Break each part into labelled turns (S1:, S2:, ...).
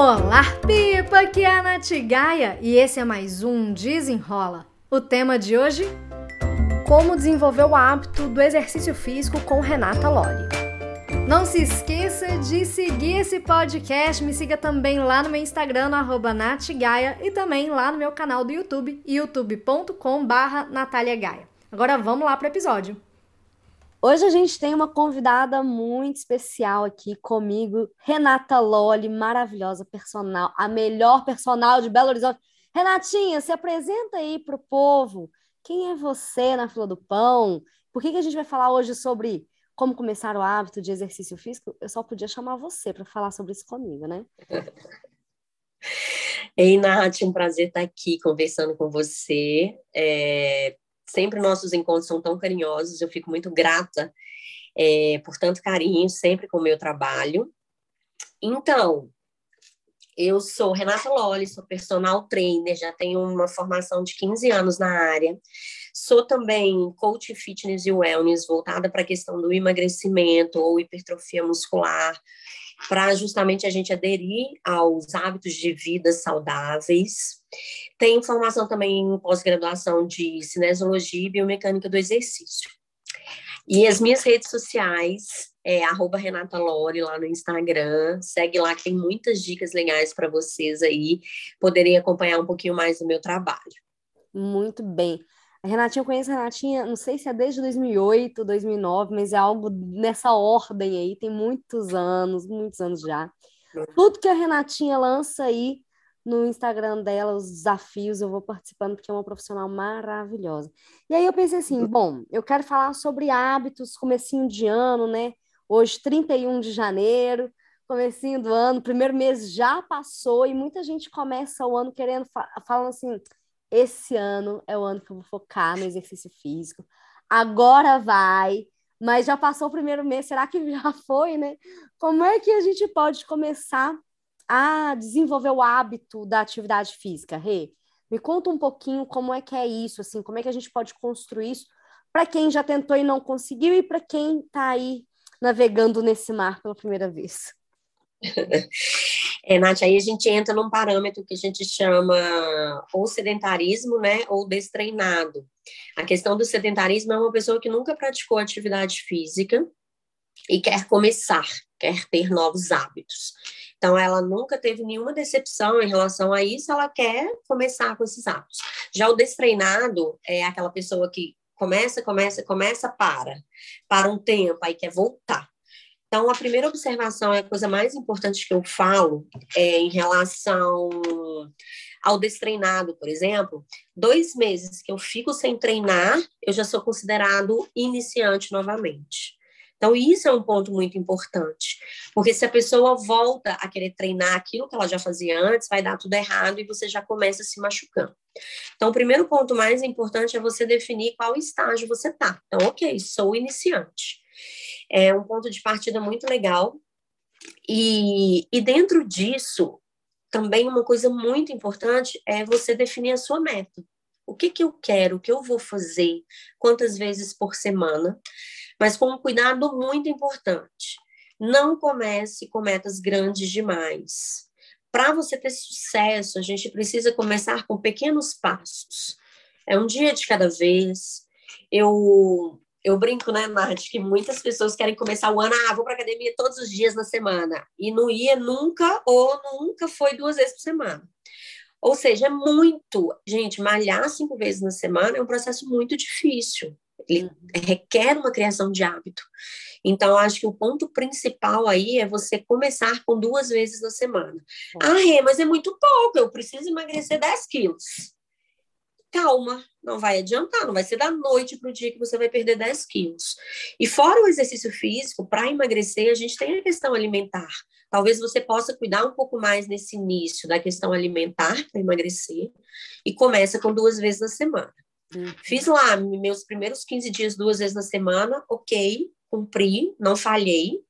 S1: Olá, Pipa! Aqui é a Nath Gaia e esse é mais um Desenrola. O tema de hoje: Como desenvolver o hábito do exercício físico com Renata Lolli. Não se esqueça de seguir esse podcast, me siga também lá no meu Instagram, no e também lá no meu canal do YouTube, youtube.com barra Agora vamos lá para o episódio. Hoje a gente tem uma convidada muito especial aqui comigo, Renata Lolli, maravilhosa personal, a melhor personal de Belo Horizonte. Renatinha, se apresenta aí para o povo. Quem é você na fila do pão? Por que, que a gente vai falar hoje sobre como começar o hábito de exercício físico? Eu só podia chamar você para falar sobre isso comigo, né?
S2: Ei, Nath, um prazer estar aqui conversando com você. É, sempre nossos encontros são tão carinhosos, eu fico muito grata é, por tanto carinho, sempre com o meu trabalho. Então, eu sou Renata Lolli, sou personal trainer, já tenho uma formação de 15 anos na área. Sou também coach fitness e wellness, voltada para a questão do emagrecimento ou hipertrofia muscular, para justamente a gente aderir aos hábitos de vida saudáveis. Tem formação também em pós-graduação de cinesiologia e biomecânica do exercício. E as minhas redes sociais é arroba Renata Lore lá no Instagram. Segue lá que tem muitas dicas legais para vocês aí poderem acompanhar um pouquinho mais do meu trabalho.
S1: Muito bem. A Renatinha, eu conheço a Renatinha, não sei se é desde 2008, 2009, mas é algo nessa ordem aí, tem muitos anos, muitos anos já. Tudo que a Renatinha lança aí no Instagram dela, os desafios, eu vou participando porque é uma profissional maravilhosa. E aí eu pensei assim, bom, eu quero falar sobre hábitos, comecinho de ano, né? Hoje, 31 de janeiro, comecinho do ano, primeiro mês já passou e muita gente começa o ano querendo, falando assim, esse ano é o ano que eu vou focar no exercício físico. Agora vai, mas já passou o primeiro mês, será que já foi, né? Como é que a gente pode começar a desenvolver o hábito da atividade física, Rê? Me conta um pouquinho como é que é isso, assim, como é que a gente pode construir isso para quem já tentou e não conseguiu e para quem está aí navegando nesse mar pela primeira vez.
S2: É, Nath, aí a gente entra num parâmetro que a gente chama ou sedentarismo, né, ou destreinado. A questão do sedentarismo é uma pessoa que nunca praticou atividade física e quer começar, quer ter novos hábitos. Então, ela nunca teve nenhuma decepção em relação a isso, ela quer começar com esses hábitos. Já o destreinado é aquela pessoa que começa, começa, começa, para. Para um tempo, aí quer voltar. Então, a primeira observação é a coisa mais importante que eu falo é em relação ao destreinado, por exemplo. Dois meses que eu fico sem treinar, eu já sou considerado iniciante novamente. Então, isso é um ponto muito importante, porque se a pessoa volta a querer treinar aquilo que ela já fazia antes, vai dar tudo errado e você já começa se machucando. Então, o primeiro ponto mais importante é você definir qual estágio você está. Então, ok, sou iniciante é um ponto de partida muito legal. E, e dentro disso, também uma coisa muito importante é você definir a sua meta. O que, que eu quero, o que eu vou fazer, quantas vezes por semana, mas com um cuidado muito importante. Não comece com metas grandes demais. Para você ter sucesso, a gente precisa começar com pequenos passos. É um dia de cada vez. Eu eu brinco, né, Nath, que muitas pessoas querem começar o ano, ah, vou para academia todos os dias na semana. E não ia nunca, ou nunca foi duas vezes por semana. Ou seja, é muito. Gente, malhar cinco vezes na semana é um processo muito difícil. Ele uhum. requer uma criação de hábito. Então, acho que o ponto principal aí é você começar com duas vezes na semana. Ah, Rê, mas é muito pouco, eu preciso emagrecer 10 quilos calma, não vai adiantar, não vai ser da noite para o dia que você vai perder 10 quilos. E fora o exercício físico, para emagrecer, a gente tem a questão alimentar. Talvez você possa cuidar um pouco mais nesse início da questão alimentar para emagrecer e começa com duas vezes na semana. Uhum. Fiz lá meus primeiros 15 dias duas vezes na semana, ok, cumpri, não falhei,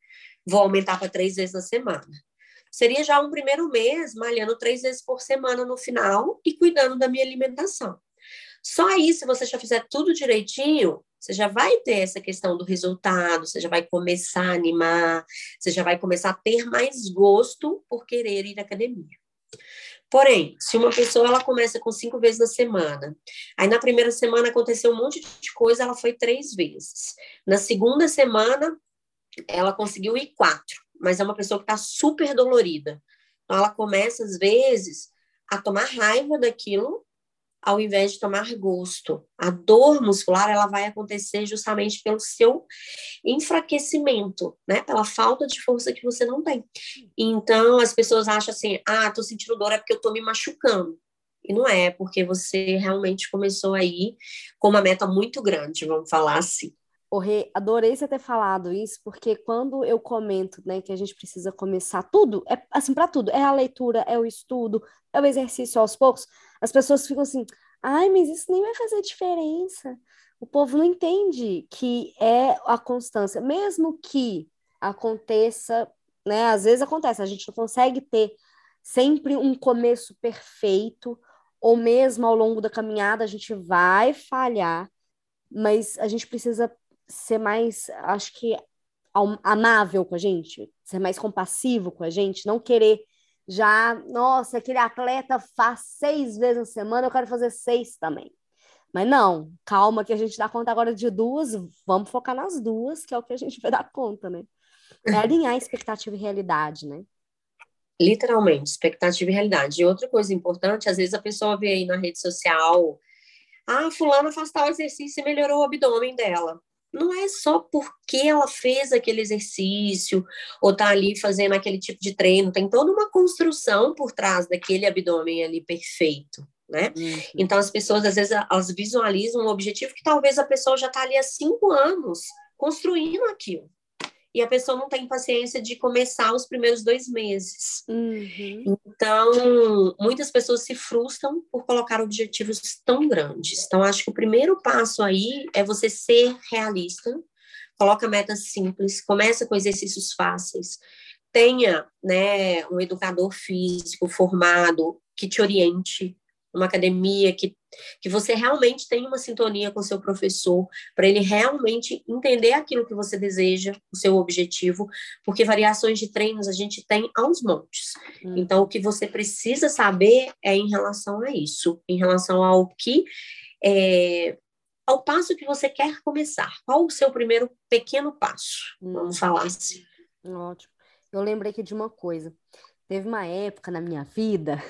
S2: vou aumentar para três vezes na semana. Seria já um primeiro mês malhando três vezes por semana no final e cuidando da minha alimentação. Só aí, se você já fizer tudo direitinho, você já vai ter essa questão do resultado, você já vai começar a animar, você já vai começar a ter mais gosto por querer ir à academia. Porém, se uma pessoa ela começa com cinco vezes na semana, aí na primeira semana aconteceu um monte de coisa, ela foi três vezes. Na segunda semana, ela conseguiu ir quatro, mas é uma pessoa que está super dolorida. Então, ela começa, às vezes, a tomar raiva daquilo ao invés de tomar gosto. A dor muscular ela vai acontecer justamente pelo seu enfraquecimento, né? Pela falta de força que você não tem. Então as pessoas acham assim: "Ah, tô sentindo dor é porque eu tô me machucando". E não é, porque você realmente começou aí com uma meta muito grande, vamos falar assim.
S1: O Rê, adorei você ter falado isso, porque quando eu comento, né, que a gente precisa começar tudo, é assim para tudo, é a leitura, é o estudo, é o exercício aos poucos, as pessoas ficam assim, ai, mas isso nem vai fazer diferença. O povo não entende que é a constância, mesmo que aconteça, né, às vezes acontece, a gente não consegue ter sempre um começo perfeito, ou mesmo ao longo da caminhada a gente vai falhar, mas a gente precisa ser mais, acho que, amável com a gente, ser mais compassivo com a gente, não querer já, nossa, aquele atleta faz seis vezes na semana, eu quero fazer seis também. Mas não, calma que a gente dá conta agora de duas, vamos focar nas duas, que é o que a gente vai dar conta, né? É alinhar expectativa e realidade, né?
S2: Literalmente, expectativa e realidade. E outra coisa importante, às vezes a pessoa vê aí na rede social, ah, fulano faz tal exercício e melhorou o abdômen dela não é só porque ela fez aquele exercício ou tá ali fazendo aquele tipo de treino, tem toda uma construção por trás daquele abdômen ali perfeito, né? Uhum. Então as pessoas às vezes elas visualizam um objetivo que talvez a pessoa já está ali há cinco anos construindo aquilo e a pessoa não tem paciência de começar os primeiros dois meses. Uhum. Então, muitas pessoas se frustram por colocar objetivos tão grandes. Então, acho que o primeiro passo aí é você ser realista, coloca metas simples, começa com exercícios fáceis, tenha né, um educador físico formado que te oriente, uma academia que, que você realmente tenha uma sintonia com o seu professor, para ele realmente entender aquilo que você deseja, o seu objetivo, porque variações de treinos a gente tem aos montes. Hum. Então, o que você precisa saber é em relação a isso, em relação ao que. É, ao passo que você quer começar. Qual o seu primeiro pequeno passo? Hum. Vamos falar assim.
S1: Ótimo. Eu lembrei aqui de uma coisa. Teve uma época na minha vida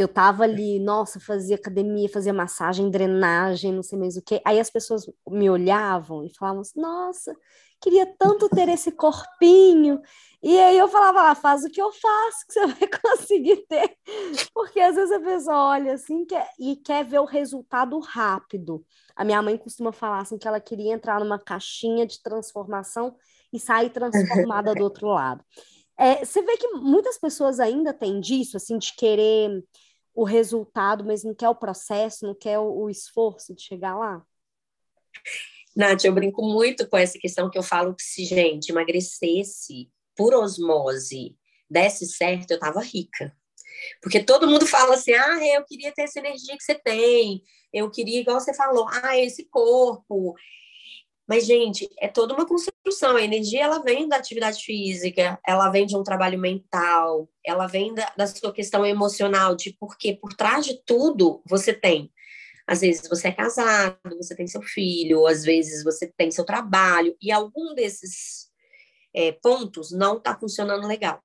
S1: que eu tava ali, nossa, fazia academia, fazia massagem, drenagem, não sei mais o quê. Aí as pessoas me olhavam e falavam assim, nossa, queria tanto ter esse corpinho. E aí eu falava, ah, faz o que eu faço, que você vai conseguir ter. Porque às vezes a pessoa olha assim quer, e quer ver o resultado rápido. A minha mãe costuma falar assim que ela queria entrar numa caixinha de transformação e sair transformada do outro lado. É, você vê que muitas pessoas ainda têm disso, assim, de querer o resultado, mas não quer o processo, não quer o, o esforço de chegar lá?
S2: Nath, eu brinco muito com essa questão que eu falo que se, gente, emagrecesse por osmose, desse certo, eu tava rica. Porque todo mundo fala assim, ah, eu queria ter essa energia que você tem, eu queria, igual você falou, ah, esse corpo, mas, gente, é toda uma construção. A energia, ela vem da atividade física, ela vem de um trabalho mental, ela vem da, da sua questão emocional, de porque por trás de tudo você tem. Às vezes você é casado, você tem seu filho, às vezes você tem seu trabalho, e algum desses é, pontos não está funcionando legal.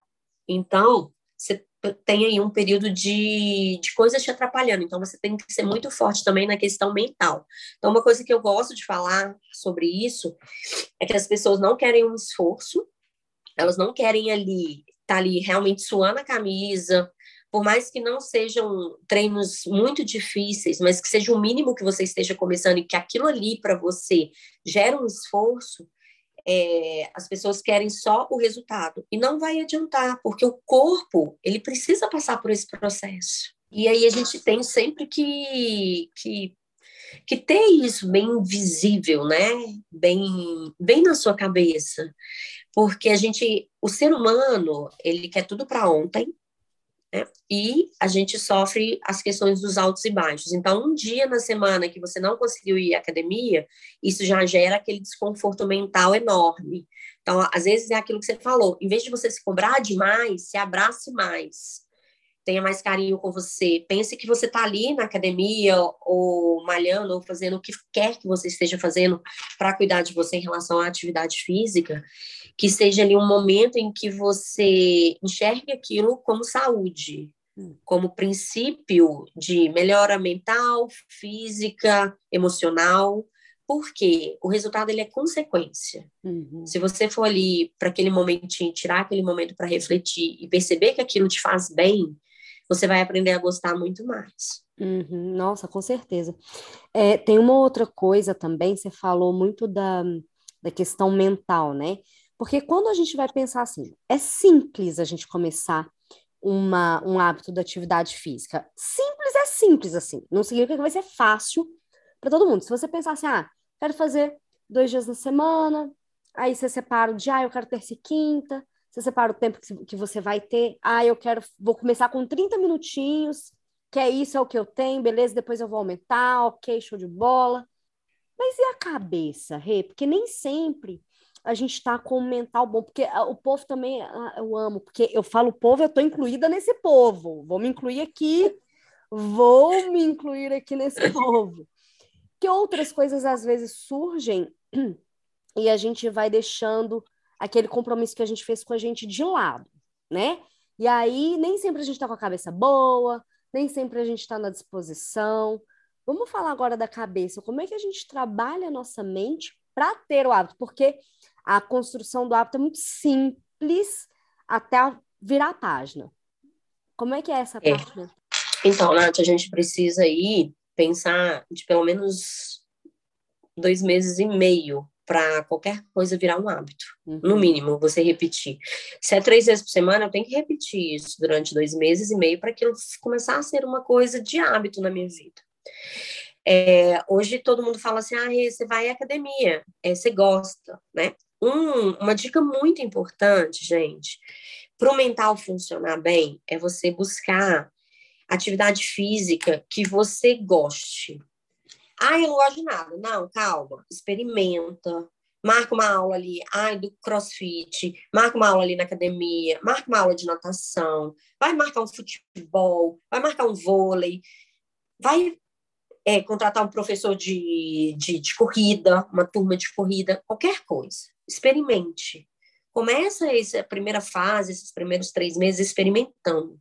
S2: Então, você tem aí um período de, de coisas te atrapalhando. Então, você tem que ser muito forte também na questão mental. Então, uma coisa que eu gosto de falar sobre isso é que as pessoas não querem um esforço, elas não querem ali estar tá ali realmente suando a camisa, por mais que não sejam treinos muito difíceis, mas que seja o mínimo que você esteja começando e que aquilo ali para você gera um esforço, é, as pessoas querem só o resultado e não vai adiantar, porque o corpo ele precisa passar por esse processo. E aí a gente tem sempre que, que, que ter isso bem visível, né? Bem, bem na sua cabeça, porque a gente, o ser humano, ele quer tudo para ontem, Né? E a gente sofre as questões dos altos e baixos. Então, um dia na semana que você não conseguiu ir à academia, isso já gera aquele desconforto mental enorme. Então, às vezes é aquilo que você falou, em vez de você se cobrar demais, se abrace mais tenha mais carinho com você. Pense que você está ali na academia, ou malhando, ou fazendo o que quer que você esteja fazendo para cuidar de você em relação à atividade física, que seja ali um momento em que você enxergue aquilo como saúde, hum. como princípio de melhora mental, física, emocional, porque o resultado ele é consequência. Uhum. Se você for ali para aquele momentinho, tirar aquele momento para refletir e perceber que aquilo te faz bem, você vai aprender a gostar muito mais.
S1: Uhum, nossa, com certeza. É, tem uma outra coisa também, você falou muito da, da questão mental, né? Porque quando a gente vai pensar assim, é simples a gente começar uma, um hábito da atividade física. Simples é simples, assim. Não significa que vai ser fácil para todo mundo. Se você pensar assim, ah, quero fazer dois dias na semana, aí você separa o dia, ah, eu quero terça e quinta, você separa o tempo que, que você vai ter. Ah, eu quero, vou começar com 30 minutinhos, que é isso, é o que eu tenho, beleza, depois eu vou aumentar, ok, show de bola. Mas e a cabeça, Rê? Porque nem sempre a gente está com o mental bom, porque ah, o povo também, ah, eu amo, porque eu falo povo, eu estou incluída nesse povo. Vou me incluir aqui, vou me incluir aqui nesse povo. Que outras coisas às vezes surgem e a gente vai deixando aquele compromisso que a gente fez com a gente de lado, né? E aí, nem sempre a gente está com a cabeça boa, nem sempre a gente está na disposição. Vamos falar agora da cabeça. Como é que a gente trabalha a nossa mente para ter o hábito? Porque a construção do hábito é muito simples até virar a página. Como é que é essa é. parte?
S2: Então, Nath, a gente precisa aí pensar de pelo menos dois meses e meio para qualquer coisa virar um hábito. Uhum. No mínimo, você repetir. Se é três vezes por semana, eu tenho que repetir isso durante dois meses e meio para aquilo começar a ser uma coisa de hábito na minha vida. É, hoje todo mundo fala assim, ah, você vai à academia, é, você gosta, né? Um, uma dica muito importante, gente, para o mental funcionar bem, é você buscar atividade física que você goste. Ah, eu não gosto de nada. Não, calma, experimenta. Marca uma aula ali, ai, do crossfit, marca uma aula ali na academia, marca uma aula de natação, vai marcar um futebol, vai marcar um vôlei, vai é, contratar um professor de, de, de corrida, uma turma de corrida, qualquer coisa. Experimente. Começa essa primeira fase, esses primeiros três meses experimentando.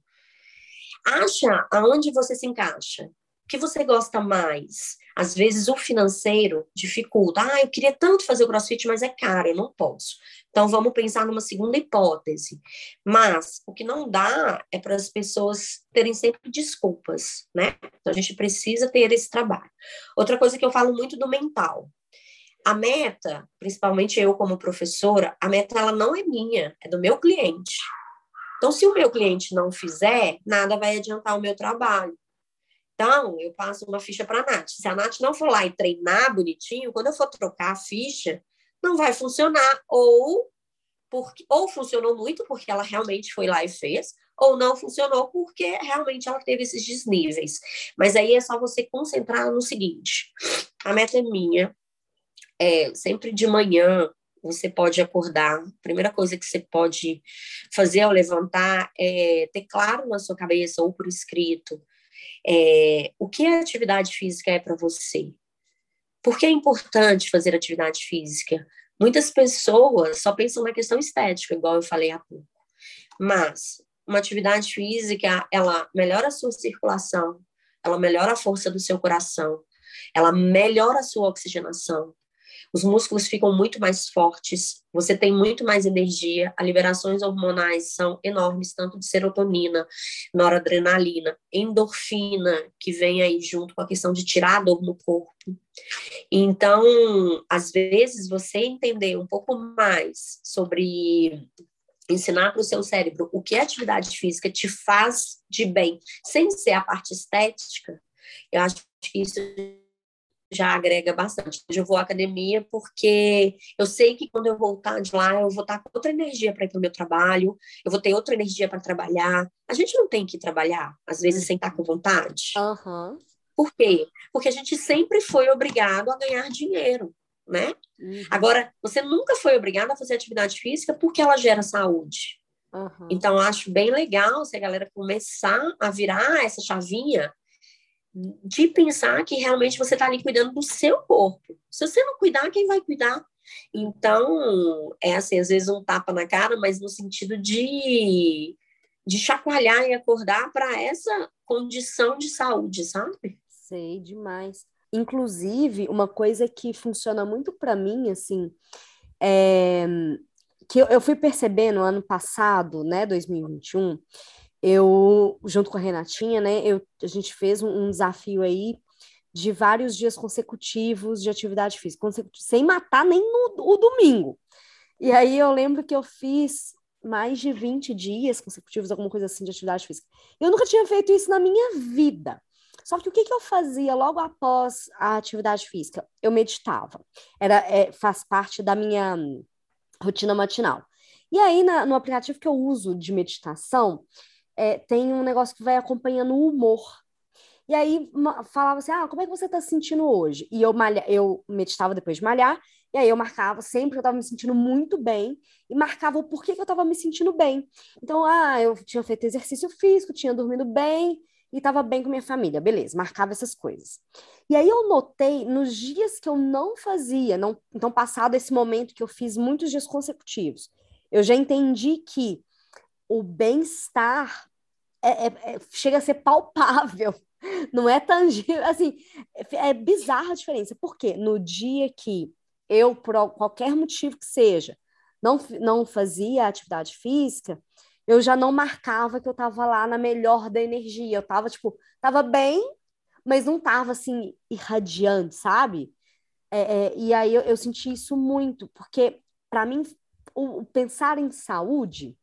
S2: Acha aonde você se encaixa. O que você gosta mais? Às vezes o financeiro dificulta. Ah, eu queria tanto fazer o crossfit, mas é caro, eu não posso. Então vamos pensar numa segunda hipótese. Mas o que não dá é para as pessoas terem sempre desculpas, né? Então a gente precisa ter esse trabalho. Outra coisa que eu falo muito do mental. A meta, principalmente eu como professora, a meta ela não é minha, é do meu cliente. Então, se o meu cliente não fizer, nada vai adiantar o meu trabalho. Então, eu passo uma ficha para a Nath. Se a Nath não for lá e treinar bonitinho, quando eu for trocar a ficha, não vai funcionar. Ou, porque, ou funcionou muito porque ela realmente foi lá e fez, ou não funcionou porque realmente ela teve esses desníveis. Mas aí é só você concentrar no seguinte: a meta é minha, é sempre de manhã. Você pode acordar. A primeira coisa que você pode fazer ao levantar é ter claro na sua cabeça ou por escrito é, o que a atividade física é para você? Por que é importante fazer atividade física? Muitas pessoas só pensam na questão estética, igual eu falei há pouco. Mas uma atividade física, ela melhora a sua circulação, ela melhora a força do seu coração, ela melhora a sua oxigenação, os músculos ficam muito mais fortes, você tem muito mais energia, as liberações hormonais são enormes, tanto de serotonina, noradrenalina, endorfina, que vem aí junto com a questão de tirar a dor no corpo. Então, às vezes, você entender um pouco mais sobre ensinar para o seu cérebro o que a atividade física te faz de bem, sem ser a parte estética, eu acho que isso já agrega bastante. Eu vou à academia porque eu sei que quando eu voltar de lá, eu vou estar com outra energia para ir para o meu trabalho, eu vou ter outra energia para trabalhar. A gente não tem que trabalhar, às vezes, sem estar com vontade.
S1: Uhum.
S2: Por quê? Porque a gente sempre foi obrigado a ganhar dinheiro, né? Uhum. Agora, você nunca foi obrigado a fazer atividade física porque ela gera saúde. Uhum. Então, acho bem legal se a galera começar a virar essa chavinha de pensar que realmente você está ali cuidando do seu corpo. Se você não cuidar, quem vai cuidar? Então, é assim, às vezes um tapa na cara, mas no sentido de, de chacoalhar e acordar para essa condição de saúde, sabe?
S1: Sei demais. Inclusive, uma coisa que funciona muito para mim, assim, é que eu, eu fui percebendo ano passado, né, 2021, eu, junto com a Renatinha, né, eu, a gente fez um, um desafio aí de vários dias consecutivos de atividade física, sem matar nem no, o domingo. E aí eu lembro que eu fiz mais de 20 dias consecutivos, alguma coisa assim, de atividade física. Eu nunca tinha feito isso na minha vida. Só que o que, que eu fazia logo após a atividade física? Eu meditava. Era, é, faz parte da minha rotina matinal. E aí, na, no aplicativo que eu uso de meditação, é, tem um negócio que vai acompanhando o humor. E aí falava assim: ah, como é que você está se sentindo hoje? E eu, malha, eu meditava depois de malhar, e aí eu marcava sempre que eu estava me sentindo muito bem, e marcava o porquê que eu estava me sentindo bem. Então, ah, eu tinha feito exercício físico, tinha dormido bem, e estava bem com minha família, beleza, marcava essas coisas. E aí eu notei nos dias que eu não fazia, não, então passado esse momento que eu fiz muitos dias consecutivos, eu já entendi que o bem-estar é, é, é, chega a ser palpável, não é tangível, assim, é, é bizarra a diferença. Porque no dia que eu, por qualquer motivo que seja, não, não fazia atividade física, eu já não marcava que eu estava lá na melhor da energia. Eu estava tipo, tava bem, mas não estava assim, irradiante, sabe? É, é, e aí eu, eu, senti isso muito, porque para mim o, o, pensar em saúde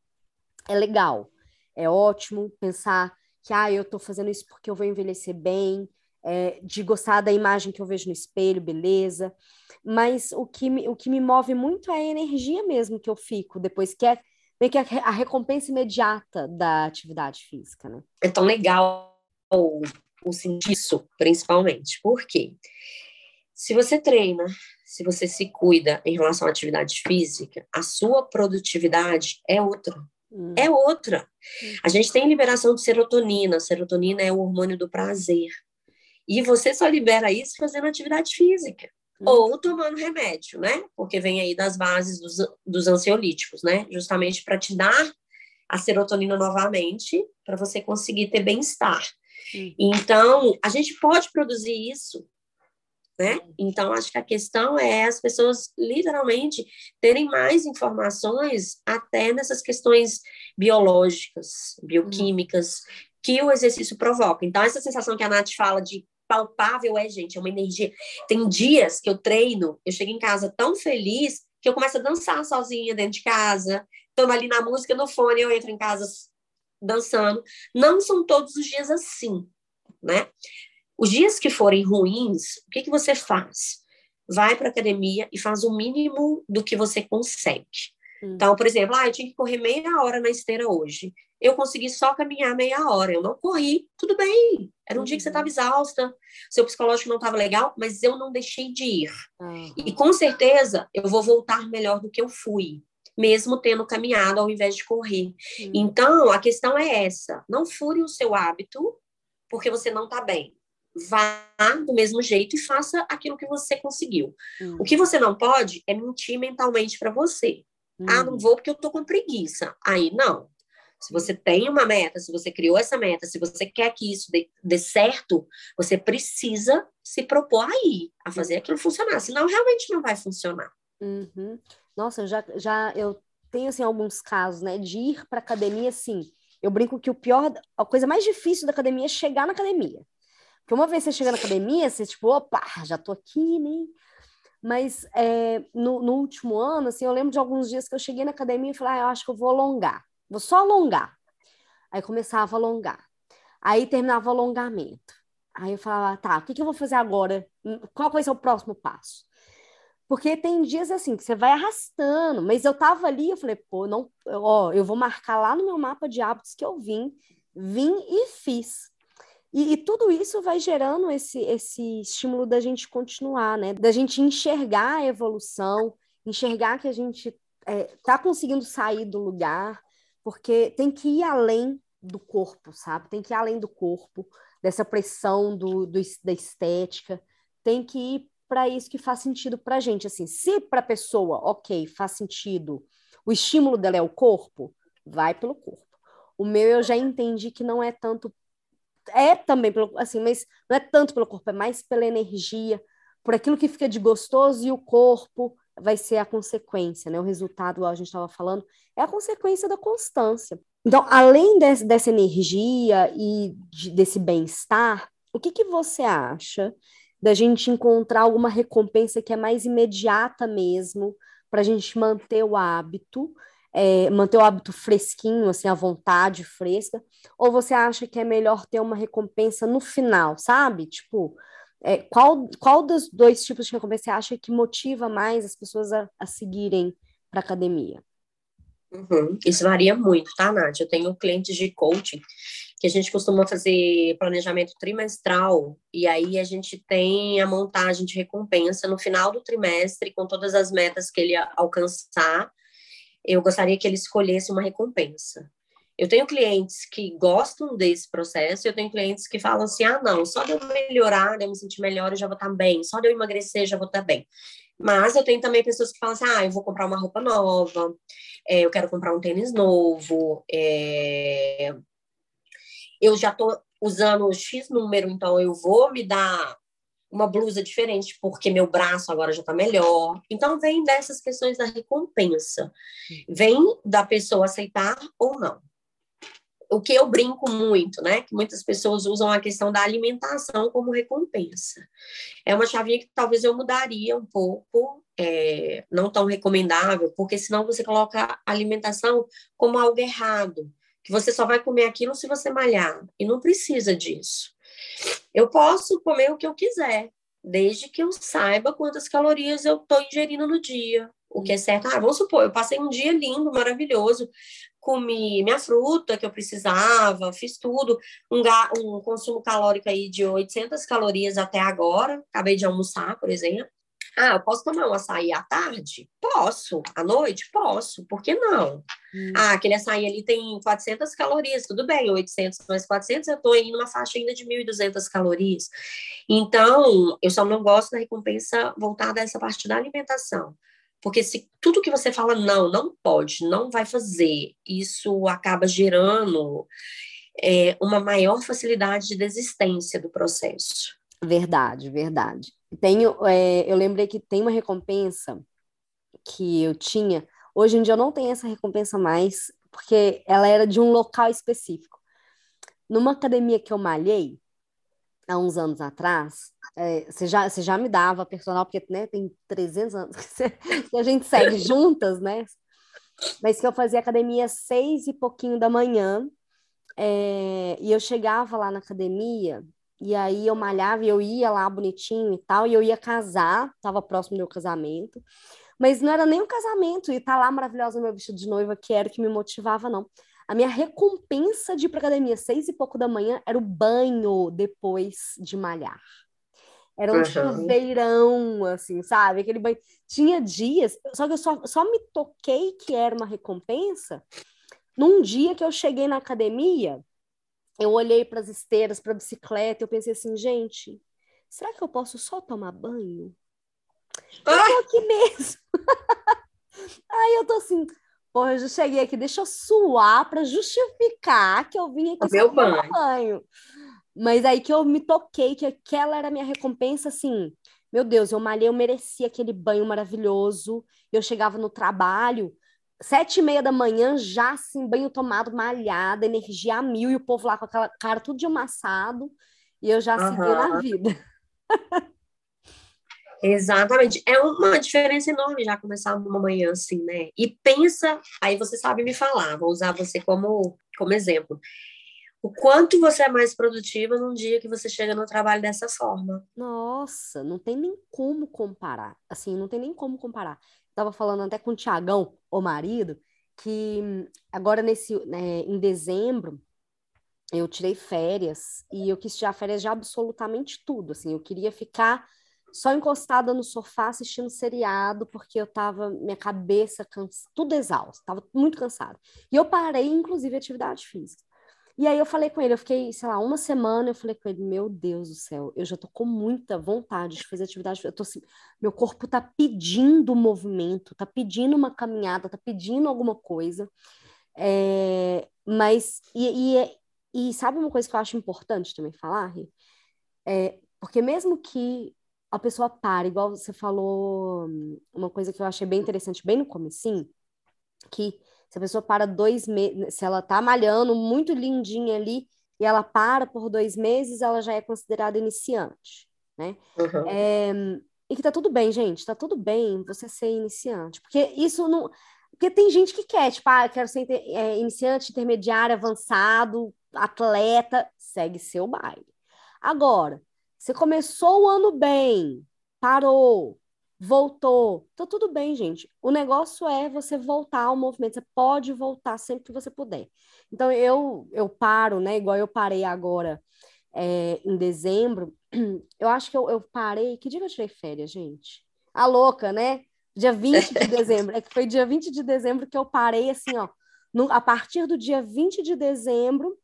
S1: é legal, é ótimo pensar que ah, eu estou fazendo isso porque eu vou envelhecer bem, é, de gostar da imagem que eu vejo no espelho, beleza. Mas o que, me, o que me move muito é a energia mesmo que eu fico depois, que é meio que a, a recompensa imediata da atividade física, né?
S2: É tão legal o, o sentir isso, principalmente. Por quê? Se você treina, se você se cuida em relação à atividade física, a sua produtividade é outra. Hum. É outra. Hum. A gente tem liberação de serotonina. serotonina é o hormônio do prazer. E você só libera isso fazendo atividade física. Hum. Ou tomando remédio, né? Porque vem aí das bases dos, dos ansiolíticos, né? Justamente para te dar a serotonina novamente, para você conseguir ter bem-estar. Então, a gente pode produzir isso né? Então, acho que a questão é as pessoas literalmente terem mais informações até nessas questões biológicas, bioquímicas, que o exercício provoca. Então, essa sensação que a Nath fala de palpável é, gente, é uma energia. Tem dias que eu treino, eu chego em casa tão feliz que eu começo a dançar sozinha dentro de casa, estando ali na música no fone, eu entro em casa dançando. Não são todos os dias assim, né? Os dias que forem ruins, o que, que você faz? Vai para academia e faz o mínimo do que você consegue. Hum. Então, por exemplo, ah, eu tinha que correr meia hora na esteira hoje. Eu consegui só caminhar meia hora. Eu não corri, tudo bem. Era um dia que você estava uhum. exausta, seu psicológico não estava legal, mas eu não deixei de ir. Uhum. E com certeza eu vou voltar melhor do que eu fui, mesmo tendo caminhado ao invés de correr. Então, a questão é essa: não fure o seu hábito porque você não está bem vá do mesmo jeito e faça aquilo que você conseguiu. Hum. O que você não pode é mentir mentalmente para você. Hum. Ah, não vou porque eu tô com preguiça. Aí não. Se você tem uma meta, se você criou essa meta, se você quer que isso dê, dê certo, você precisa se propor aí a fazer aquilo funcionar. Senão realmente não vai funcionar.
S1: Uhum. Nossa, já, já eu tenho assim alguns casos, né, de ir para academia, assim. Eu brinco que o pior, a coisa mais difícil da academia é chegar na academia. Porque uma vez você chega na academia, você tipo, opa, já tô aqui, né? Mas é, no, no, último ano, assim, eu lembro de alguns dias que eu cheguei na academia e falei, ah, eu acho que eu vou alongar. Vou só alongar. Aí começava a alongar. Aí terminava o alongamento. Aí eu falava, tá, o que, que eu vou fazer agora? Qual vai ser o próximo passo? Porque tem dias assim que você vai arrastando, mas eu tava ali, eu falei, pô, não, ó, eu vou marcar lá no meu mapa de hábitos que eu vim, vim e fiz. E, e, tudo isso vai gerando esse, esse estímulo da gente continuar, né? Da gente enxergar a evolução, enxergar que a gente é, tá conseguindo sair do lugar, porque tem que ir além do corpo, sabe? Tem que ir além do corpo, dessa pressão do, do da estética, tem que ir para isso que faz sentido para a gente. Assim, se para a pessoa, ok, faz sentido, o estímulo dela é o corpo, vai pelo corpo. O meu eu já entendi que não é tanto é também pelo, assim, mas não é tanto pelo corpo, é mais pela energia, por aquilo que fica de gostoso e o corpo vai ser a consequência, né? O resultado, igual a gente estava falando, é a consequência da constância. Então, além desse, dessa energia e de, desse bem-estar, o que, que você acha da gente encontrar alguma recompensa que é mais imediata mesmo, para a gente manter o hábito, é, manter o hábito fresquinho, assim, à vontade, fresca? Ou você acha que é melhor ter uma recompensa no final, sabe? Tipo, é, qual, qual dos dois tipos de recompensa você acha que motiva mais as pessoas a, a seguirem para academia?
S2: Uhum. Isso varia muito, tá, Nath? Eu tenho clientes de coaching que a gente costuma fazer planejamento trimestral e aí a gente tem a montagem de recompensa no final do trimestre com todas as metas que ele alcançar eu gostaria que ele escolhesse uma recompensa. Eu tenho clientes que gostam desse processo, eu tenho clientes que falam assim: ah, não, só de eu melhorar, de eu me sentir melhor, eu já vou estar bem, só de eu emagrecer, já vou estar bem. Mas eu tenho também pessoas que falam assim: ah, eu vou comprar uma roupa nova, é, eu quero comprar um tênis novo, é, eu já estou usando X número, então eu vou me dar uma blusa diferente, porque meu braço agora já está melhor. Então, vem dessas questões da recompensa. Vem da pessoa aceitar ou não. O que eu brinco muito, né? Que muitas pessoas usam a questão da alimentação como recompensa. É uma chavinha que talvez eu mudaria um pouco, é, não tão recomendável, porque senão você coloca a alimentação como algo errado, que você só vai comer aquilo se você malhar, e não precisa disso. Eu posso comer o que eu quiser, desde que eu saiba quantas calorias eu estou ingerindo no dia. O que é certo. Ah, vamos supor, eu passei um dia lindo, maravilhoso, comi minha fruta que eu precisava, fiz tudo, um, um consumo calórico aí de 800 calorias até agora, acabei de almoçar, por exemplo. Ah, eu posso tomar um açaí à tarde? Posso. À noite? Posso. Por que não? Hum. Ah, aquele açaí ali tem 400 calorias. Tudo bem, 800 mais 400, eu estou em uma faixa ainda de 1.200 calorias. Então, eu só não gosto da recompensa voltada a essa parte da alimentação. Porque se tudo que você fala não, não pode, não vai fazer, isso acaba gerando é, uma maior facilidade de desistência do processo.
S1: Verdade, verdade. Tenho, é, eu lembrei que tem uma recompensa que eu tinha. Hoje em dia eu não tenho essa recompensa mais, porque ela era de um local específico. Numa academia que eu malhei, há uns anos atrás, é, você, já, você já me dava personal, porque né, tem 300 anos que, a gente segue juntas, né? Mas que eu fazia academia seis e pouquinho da manhã, é, e eu chegava lá na academia, e aí eu malhava e eu ia lá bonitinho e tal, e eu ia casar, estava próximo do meu casamento. Mas não era nem um casamento, e tá lá maravilhosa no meu vestido de noiva, que era o que me motivava, não. A minha recompensa de ir pra academia seis e pouco da manhã era o banho depois de malhar. Era um uhum. chuveirão, assim, sabe? Aquele banho. Tinha dias, só que eu só, só me toquei que era uma recompensa num dia que eu cheguei na academia eu olhei para as esteiras, para a bicicleta, eu pensei assim, gente, será que eu posso só tomar banho? Eu tô aqui mesmo. Aí eu tô assim, porra, eu já cheguei aqui, deixa eu suar para justificar que eu vim aqui
S2: só tomar banho.
S1: banho. Mas aí que eu me toquei que aquela era a minha recompensa, assim, meu Deus, eu malhei, eu merecia aquele banho maravilhoso. Eu chegava no trabalho, sete e meia da manhã, já assim, banho tomado, malhada, energia a mil, e o povo lá com aquela cara tudo de amassado, e eu já uhum. segui na vida.
S2: Exatamente. É uma diferença enorme já começar uma manhã assim, né? E pensa, aí você sabe me falar, vou usar você como, como exemplo. o quanto você é mais produtiva num dia que você chega no trabalho dessa forma.
S1: Nossa, não tem nem como comparar. Assim, não tem nem como comparar. Estava falando até com o Tiagão, o marido, que agora nesse né, em dezembro eu tirei férias e eu quis tirar férias de absolutamente tudo. Assim, eu queria ficar só encostada no sofá assistindo seriado, porque eu tava, minha cabeça cansa, tudo exausto, tava muito cansada. E eu parei, inclusive, atividade física. E aí eu falei com ele, eu fiquei, sei lá, uma semana, eu falei com ele, meu Deus do céu, eu já tô com muita vontade de fazer atividade, eu tô assim, meu corpo tá pedindo movimento, tá pedindo uma caminhada, tá pedindo alguma coisa. É, mas, e, e, e, sabe uma coisa que eu acho importante também falar, Ri? É, porque mesmo que a pessoa para, igual você falou, uma coisa que eu achei bem interessante, bem no comecinho, que se a pessoa para dois meses, se ela tá malhando muito lindinha ali, e ela para por dois meses, ela já é considerada iniciante, né? Uhum. É, e que tá tudo bem, gente, tá tudo bem você ser iniciante, porque isso não... Porque tem gente que quer, tipo, ah, quero ser é, iniciante, intermediário, avançado, atleta, segue seu baile. Agora, você começou o ano bem, parou, voltou. Tá tudo bem, gente. O negócio é você voltar ao movimento. Você pode voltar sempre que você puder. Então, eu, eu paro, né? Igual eu parei agora é, em dezembro. Eu acho que eu, eu parei. Que dia que eu tirei férias, gente? A louca, né? Dia 20 de dezembro. É que foi dia 20 de dezembro que eu parei, assim, ó. No, a partir do dia 20 de dezembro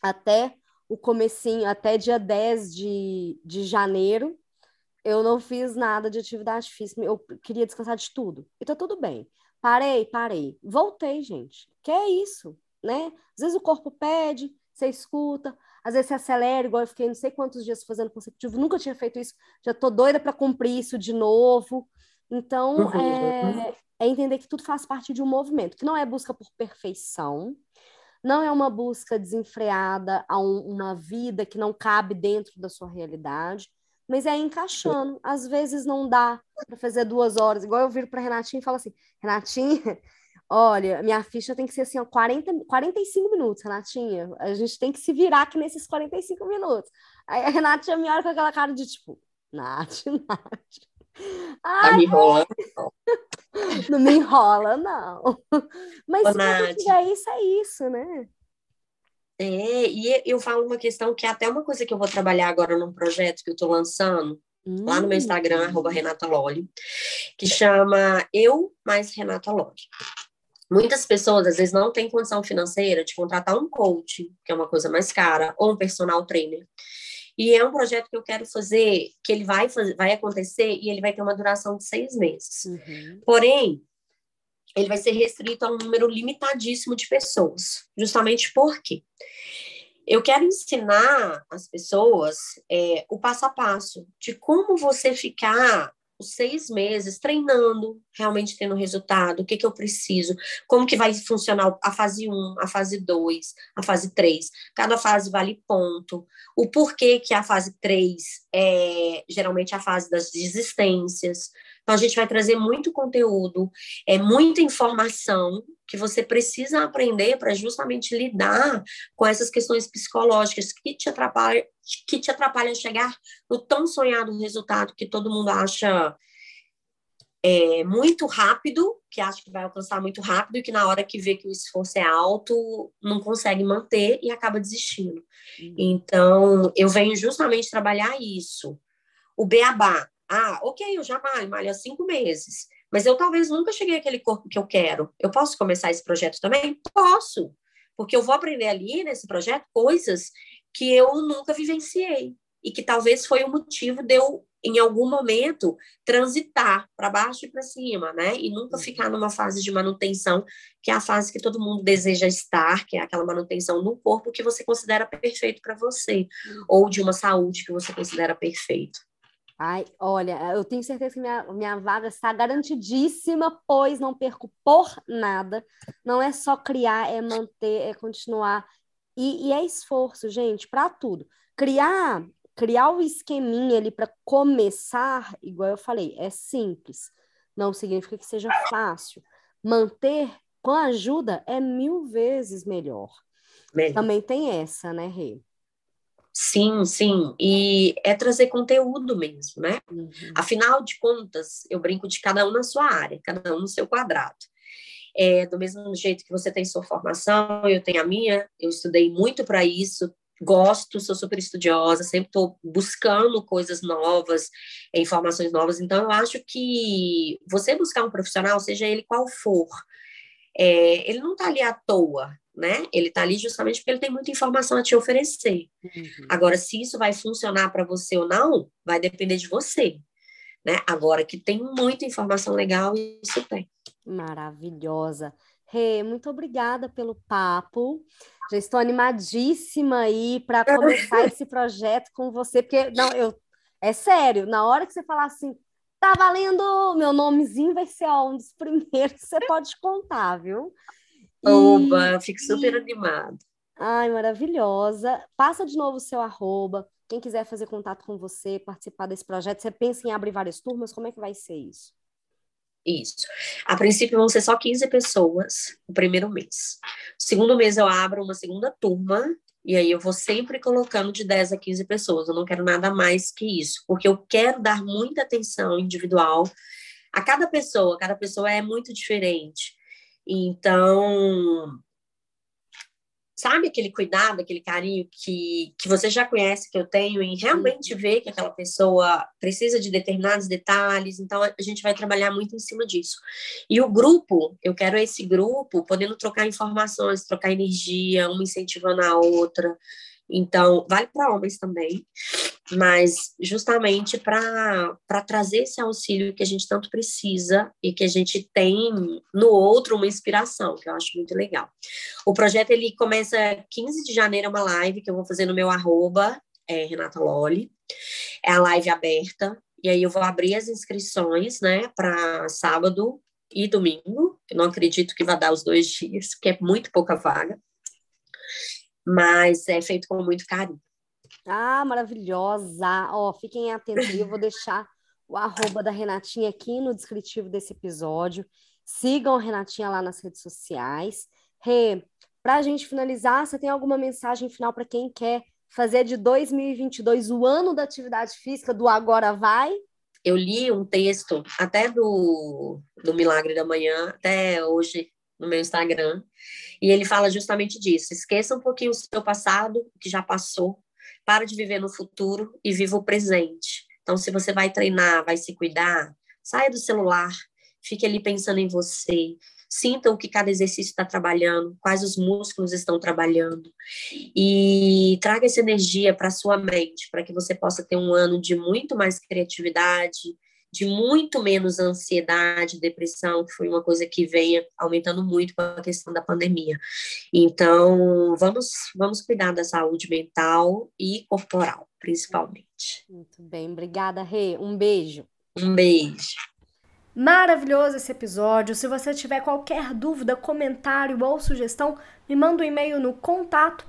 S1: até o comecinho, até dia 10 de, de janeiro, eu não fiz nada de atividade física, eu queria descansar de tudo. E tá tudo bem. Parei, parei. Voltei, gente. Que é isso, né? Às vezes o corpo pede, você escuta, às vezes você acelera, igual eu fiquei não sei quantos dias fazendo consecutivo, nunca tinha feito isso, já tô doida para cumprir isso de novo. Então, uhum. é, é entender que tudo faz parte de um movimento, que não é busca por perfeição, não é uma busca desenfreada a um, uma vida que não cabe dentro da sua realidade, mas é encaixando. Às vezes não dá para fazer duas horas, igual eu viro para Renatinha e falo assim: Renatinha, olha, minha ficha tem que ser assim, ó, 40, 45 minutos, Renatinha. A gente tem que se virar aqui nesses 45 minutos. Aí a Renatinha me olha com aquela cara de tipo, Nath, Nath.
S2: Ai, tá me enrolando?
S1: Não me enrola, não. Mas Ô, se Nath. isso, é isso, né?
S2: É, e eu falo uma questão que é até uma coisa que eu vou trabalhar agora num projeto que eu estou lançando, hum. lá no meu Instagram, hum. arroba Renata Loli, que chama Eu mais Renata Loli. Muitas pessoas, às vezes, não têm condição financeira de contratar um coach, que é uma coisa mais cara, ou um personal trainer. E é um projeto que eu quero fazer, que ele vai, fazer, vai acontecer e ele vai ter uma duração de seis meses. Uhum. Porém, ele vai ser restrito a um número limitadíssimo de pessoas, justamente porque eu quero ensinar as pessoas é, o passo a passo de como você ficar os seis meses treinando, realmente tendo resultado, o que, que eu preciso, como que vai funcionar a fase 1, a fase 2, a fase 3. Cada fase vale ponto. O porquê que a fase 3 é geralmente a fase das desistências. Então, a gente vai trazer muito conteúdo, é muita informação que você precisa aprender para justamente lidar com essas questões psicológicas que te atrapalham, que te atrapalham a chegar no tão sonhado resultado que todo mundo acha é, muito rápido, que acha que vai alcançar muito rápido e que na hora que vê que o esforço é alto, não consegue manter e acaba desistindo. Uhum. Então, eu venho justamente trabalhar isso. O beabá, ah, ok, eu já malho, malho há cinco meses, mas eu talvez nunca cheguei àquele corpo que eu quero. Eu posso começar esse projeto também? Posso, porque eu vou aprender ali nesse projeto coisas que eu nunca vivenciei e que talvez foi o motivo de eu, em algum momento, transitar para baixo e para cima, né? E nunca ficar numa fase de manutenção, que é a fase que todo mundo deseja estar, que é aquela manutenção no corpo que você considera perfeito para você, ou de uma saúde que você considera perfeito.
S1: Ai, olha, eu tenho certeza que minha, minha vaga está garantidíssima, pois não perco por nada. Não é só criar, é manter, é continuar. E, e é esforço, gente, para tudo. Criar, criar o esqueminha ali para começar, igual eu falei, é simples. Não significa que seja fácil. Manter com ajuda é mil vezes melhor. melhor. Também tem essa, né, Rê?
S2: Sim, sim. E é trazer conteúdo mesmo, né? Uhum. Afinal de contas, eu brinco de cada um na sua área, cada um no seu quadrado. É, do mesmo jeito que você tem sua formação, eu tenho a minha, eu estudei muito para isso, gosto, sou super estudiosa, sempre estou buscando coisas novas, informações novas. Então, eu acho que você buscar um profissional, seja ele qual for, é, ele não está ali à toa, né? Ele está ali justamente porque ele tem muita informação a te oferecer. Uhum. Agora, se isso vai funcionar para você ou não, vai depender de você, né? Agora que tem muita informação legal, isso tem.
S1: Maravilhosa. Rê, muito obrigada pelo papo. Já estou animadíssima aí para começar esse projeto com você, porque não, eu é sério, na hora que você falar assim, tá valendo, meu nomezinho vai ser ó, um dos primeiros que você pode contar, viu?
S2: Oba, fico super e... animada.
S1: Ai, maravilhosa. Passa de novo o seu arroba. Quem quiser fazer contato com você, participar desse projeto, você pensa em abrir várias turmas? Como é que vai ser isso?
S2: Isso. A princípio vão ser só 15 pessoas o primeiro mês. Segundo mês eu abro uma segunda turma, e aí eu vou sempre colocando de 10 a 15 pessoas. Eu não quero nada mais que isso, porque eu quero dar muita atenção individual a cada pessoa. Cada pessoa é muito diferente. Então, sabe aquele cuidado, aquele carinho que, que você já conhece que eu tenho em realmente uhum. ver que aquela pessoa precisa de determinados detalhes, então a gente vai trabalhar muito em cima disso. E o grupo, eu quero esse grupo podendo trocar informações, trocar energia, uma incentivando a outra. Então, vale para homens também, mas justamente para trazer esse auxílio que a gente tanto precisa e que a gente tem no outro uma inspiração, que eu acho muito legal. O projeto ele começa 15 de janeiro, é uma live que eu vou fazer no meu arroba, é, Renata Loli. É a live aberta, e aí eu vou abrir as inscrições, né, para sábado e domingo. Eu não acredito que vai dar os dois dias, porque é muito pouca vaga mas é feito com muito carinho.
S1: Ah, maravilhosa! Ó, fiquem atentos, eu vou deixar o arroba da Renatinha aqui no descritivo desse episódio. Sigam a Renatinha lá nas redes sociais. Rê, para a gente finalizar, você tem alguma mensagem final para quem quer fazer de 2022 o ano da atividade física do Agora Vai?
S2: Eu li um texto até do, do Milagre da Manhã, até hoje, no meu Instagram, e ele fala justamente disso. Esqueça um pouquinho o seu passado, o que já passou, para de viver no futuro e viva o presente. Então, se você vai treinar, vai se cuidar, saia do celular, fique ali pensando em você, sinta o que cada exercício está trabalhando, quais os músculos estão trabalhando, e traga essa energia para sua mente, para que você possa ter um ano de muito mais criatividade, de muito menos ansiedade, depressão, que foi uma coisa que vem aumentando muito com a questão da pandemia. Então, vamos, vamos cuidar da saúde mental e corporal, principalmente.
S1: Muito bem, obrigada, Rê. Um beijo.
S2: Um beijo.
S1: Maravilhoso esse episódio. Se você tiver qualquer dúvida, comentário ou sugestão, me manda um e-mail no contato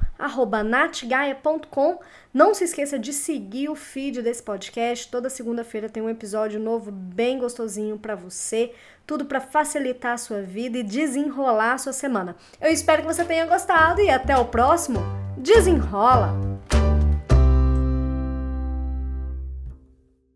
S1: natgaia.com. Não se esqueça de seguir o feed desse podcast. Toda segunda-feira tem um episódio novo bem gostosinho para você. Tudo para facilitar a sua vida e desenrolar a sua semana. Eu espero que você tenha gostado e até o próximo. Desenrola!